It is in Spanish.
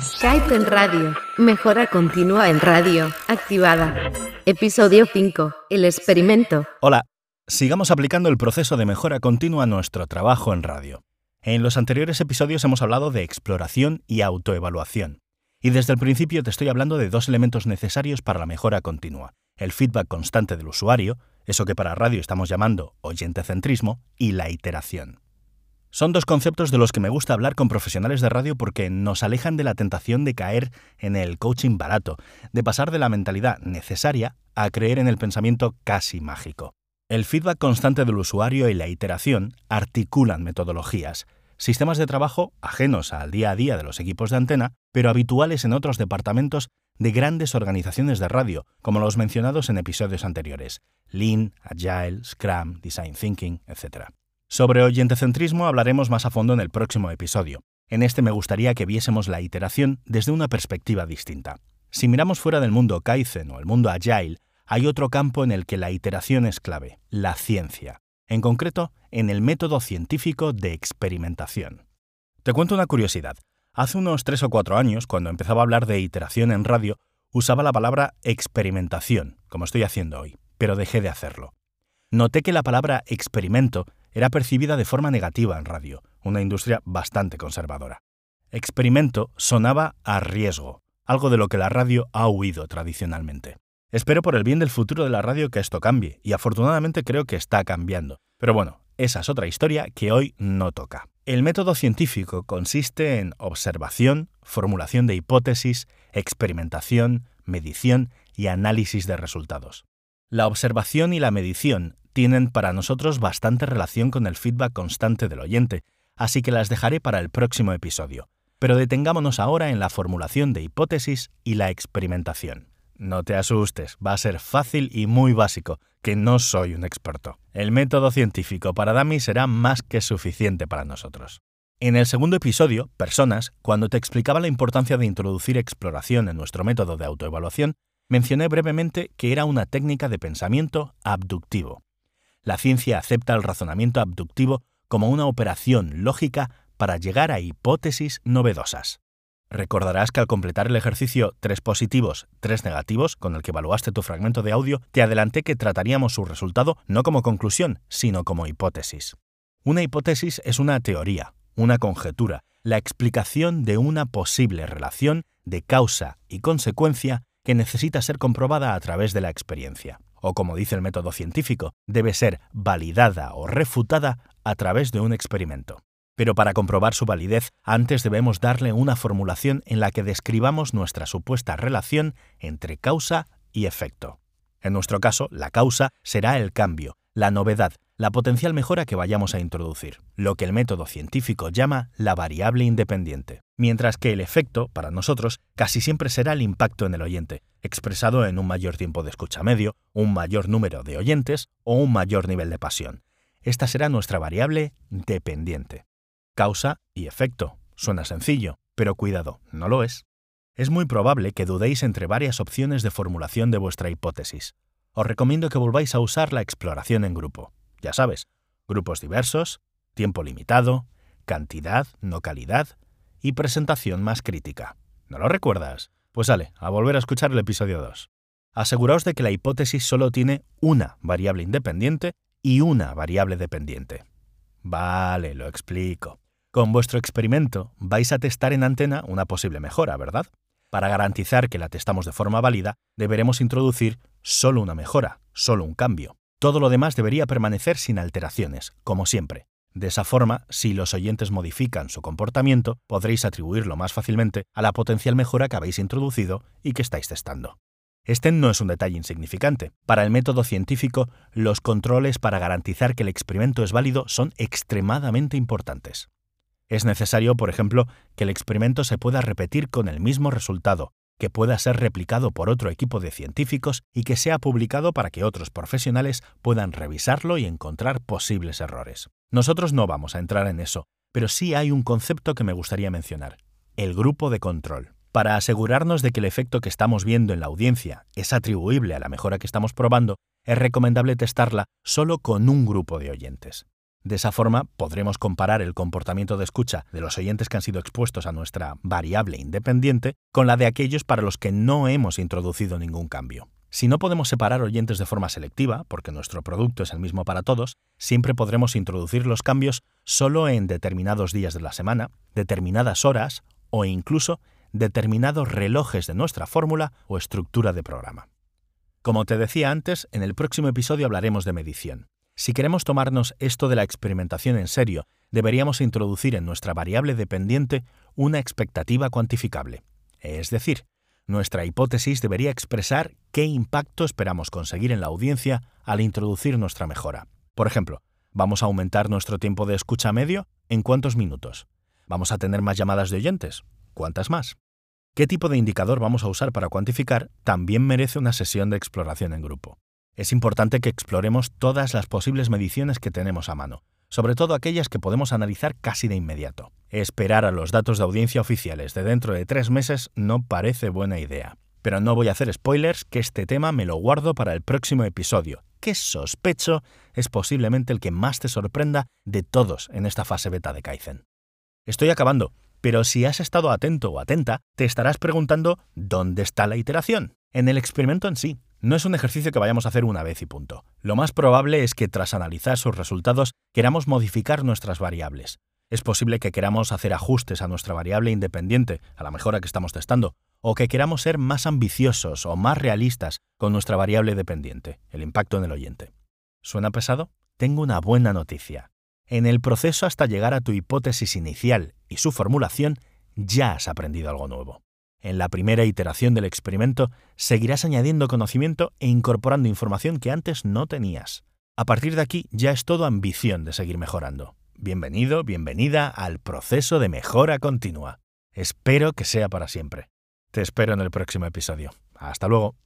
Skype en radio. Mejora continua en radio. Activada. Episodio 5. El experimento. Hola, sigamos aplicando el proceso de mejora continua a nuestro trabajo en radio. En los anteriores episodios hemos hablado de exploración y autoevaluación. Y desde el principio te estoy hablando de dos elementos necesarios para la mejora continua. El feedback constante del usuario, eso que para radio estamos llamando oyentecentrismo, y la iteración. Son dos conceptos de los que me gusta hablar con profesionales de radio porque nos alejan de la tentación de caer en el coaching barato, de pasar de la mentalidad necesaria a creer en el pensamiento casi mágico. El feedback constante del usuario y la iteración articulan metodologías, sistemas de trabajo ajenos al día a día de los equipos de antena, pero habituales en otros departamentos de grandes organizaciones de radio, como los mencionados en episodios anteriores, Lean, Agile, Scrum, Design Thinking, etc. Sobre oyentecentrismo hablaremos más a fondo en el próximo episodio. En este me gustaría que viésemos la iteración desde una perspectiva distinta. Si miramos fuera del mundo Kaizen o el mundo Agile, hay otro campo en el que la iteración es clave, la ciencia. En concreto, en el método científico de experimentación. Te cuento una curiosidad. Hace unos tres o cuatro años, cuando empezaba a hablar de iteración en radio, usaba la palabra experimentación, como estoy haciendo hoy, pero dejé de hacerlo. Noté que la palabra experimento era percibida de forma negativa en radio, una industria bastante conservadora. Experimento sonaba a riesgo, algo de lo que la radio ha huido tradicionalmente. Espero por el bien del futuro de la radio que esto cambie, y afortunadamente creo que está cambiando. Pero bueno, esa es otra historia que hoy no toca. El método científico consiste en observación, formulación de hipótesis, experimentación, medición y análisis de resultados. La observación y la medición tienen para nosotros bastante relación con el feedback constante del oyente, así que las dejaré para el próximo episodio. Pero detengámonos ahora en la formulación de hipótesis y la experimentación. No te asustes, va a ser fácil y muy básico, que no soy un experto. El método científico para Dami será más que suficiente para nosotros. En el segundo episodio, Personas, cuando te explicaba la importancia de introducir exploración en nuestro método de autoevaluación, mencioné brevemente que era una técnica de pensamiento abductivo. La ciencia acepta el razonamiento abductivo como una operación lógica para llegar a hipótesis novedosas. Recordarás que al completar el ejercicio 3 positivos, 3 negativos, con el que evaluaste tu fragmento de audio, te adelanté que trataríamos su resultado no como conclusión, sino como hipótesis. Una hipótesis es una teoría, una conjetura, la explicación de una posible relación de causa y consecuencia que necesita ser comprobada a través de la experiencia, o como dice el método científico, debe ser validada o refutada a través de un experimento. Pero para comprobar su validez, antes debemos darle una formulación en la que describamos nuestra supuesta relación entre causa y efecto. En nuestro caso, la causa será el cambio, la novedad, la potencial mejora que vayamos a introducir, lo que el método científico llama la variable independiente, mientras que el efecto, para nosotros, casi siempre será el impacto en el oyente, expresado en un mayor tiempo de escucha medio, un mayor número de oyentes o un mayor nivel de pasión. Esta será nuestra variable dependiente. Causa y efecto. Suena sencillo, pero cuidado, no lo es. Es muy probable que dudéis entre varias opciones de formulación de vuestra hipótesis. Os recomiendo que volváis a usar la exploración en grupo. Ya sabes, grupos diversos, tiempo limitado, cantidad, no calidad y presentación más crítica. ¿No lo recuerdas? Pues sale, a volver a escuchar el episodio 2. Aseguraos de que la hipótesis solo tiene una variable independiente y una variable dependiente. Vale, lo explico. Con vuestro experimento vais a testar en antena una posible mejora, ¿verdad? Para garantizar que la testamos de forma válida, deberemos introducir solo una mejora, solo un cambio. Todo lo demás debería permanecer sin alteraciones, como siempre. De esa forma, si los oyentes modifican su comportamiento, podréis atribuirlo más fácilmente a la potencial mejora que habéis introducido y que estáis testando. Este no es un detalle insignificante. Para el método científico, los controles para garantizar que el experimento es válido son extremadamente importantes. Es necesario, por ejemplo, que el experimento se pueda repetir con el mismo resultado, que pueda ser replicado por otro equipo de científicos y que sea publicado para que otros profesionales puedan revisarlo y encontrar posibles errores. Nosotros no vamos a entrar en eso, pero sí hay un concepto que me gustaría mencionar, el grupo de control. Para asegurarnos de que el efecto que estamos viendo en la audiencia es atribuible a la mejora que estamos probando, es recomendable testarla solo con un grupo de oyentes. De esa forma podremos comparar el comportamiento de escucha de los oyentes que han sido expuestos a nuestra variable independiente con la de aquellos para los que no hemos introducido ningún cambio. Si no podemos separar oyentes de forma selectiva, porque nuestro producto es el mismo para todos, siempre podremos introducir los cambios solo en determinados días de la semana, determinadas horas o incluso determinados relojes de nuestra fórmula o estructura de programa. Como te decía antes, en el próximo episodio hablaremos de medición. Si queremos tomarnos esto de la experimentación en serio, deberíamos introducir en nuestra variable dependiente una expectativa cuantificable. Es decir, nuestra hipótesis debería expresar qué impacto esperamos conseguir en la audiencia al introducir nuestra mejora. Por ejemplo, ¿vamos a aumentar nuestro tiempo de escucha medio? ¿En cuántos minutos? ¿Vamos a tener más llamadas de oyentes? ¿Cuántas más? ¿Qué tipo de indicador vamos a usar para cuantificar? También merece una sesión de exploración en grupo es importante que exploremos todas las posibles mediciones que tenemos a mano, sobre todo aquellas que podemos analizar casi de inmediato. Esperar a los datos de audiencia oficiales de dentro de tres meses no parece buena idea. Pero no voy a hacer spoilers, que este tema me lo guardo para el próximo episodio, que sospecho es posiblemente el que más te sorprenda de todos en esta fase beta de Kaizen. Estoy acabando, pero si has estado atento o atenta, te estarás preguntando ¿dónde está la iteración? En el experimento en sí, no es un ejercicio que vayamos a hacer una vez y punto. Lo más probable es que tras analizar sus resultados queramos modificar nuestras variables. Es posible que queramos hacer ajustes a nuestra variable independiente, a la mejora que estamos testando, o que queramos ser más ambiciosos o más realistas con nuestra variable dependiente, el impacto en el oyente. ¿Suena pesado? Tengo una buena noticia. En el proceso hasta llegar a tu hipótesis inicial y su formulación, ya has aprendido algo nuevo. En la primera iteración del experimento seguirás añadiendo conocimiento e incorporando información que antes no tenías. A partir de aquí ya es todo ambición de seguir mejorando. Bienvenido, bienvenida al proceso de mejora continua. Espero que sea para siempre. Te espero en el próximo episodio. Hasta luego.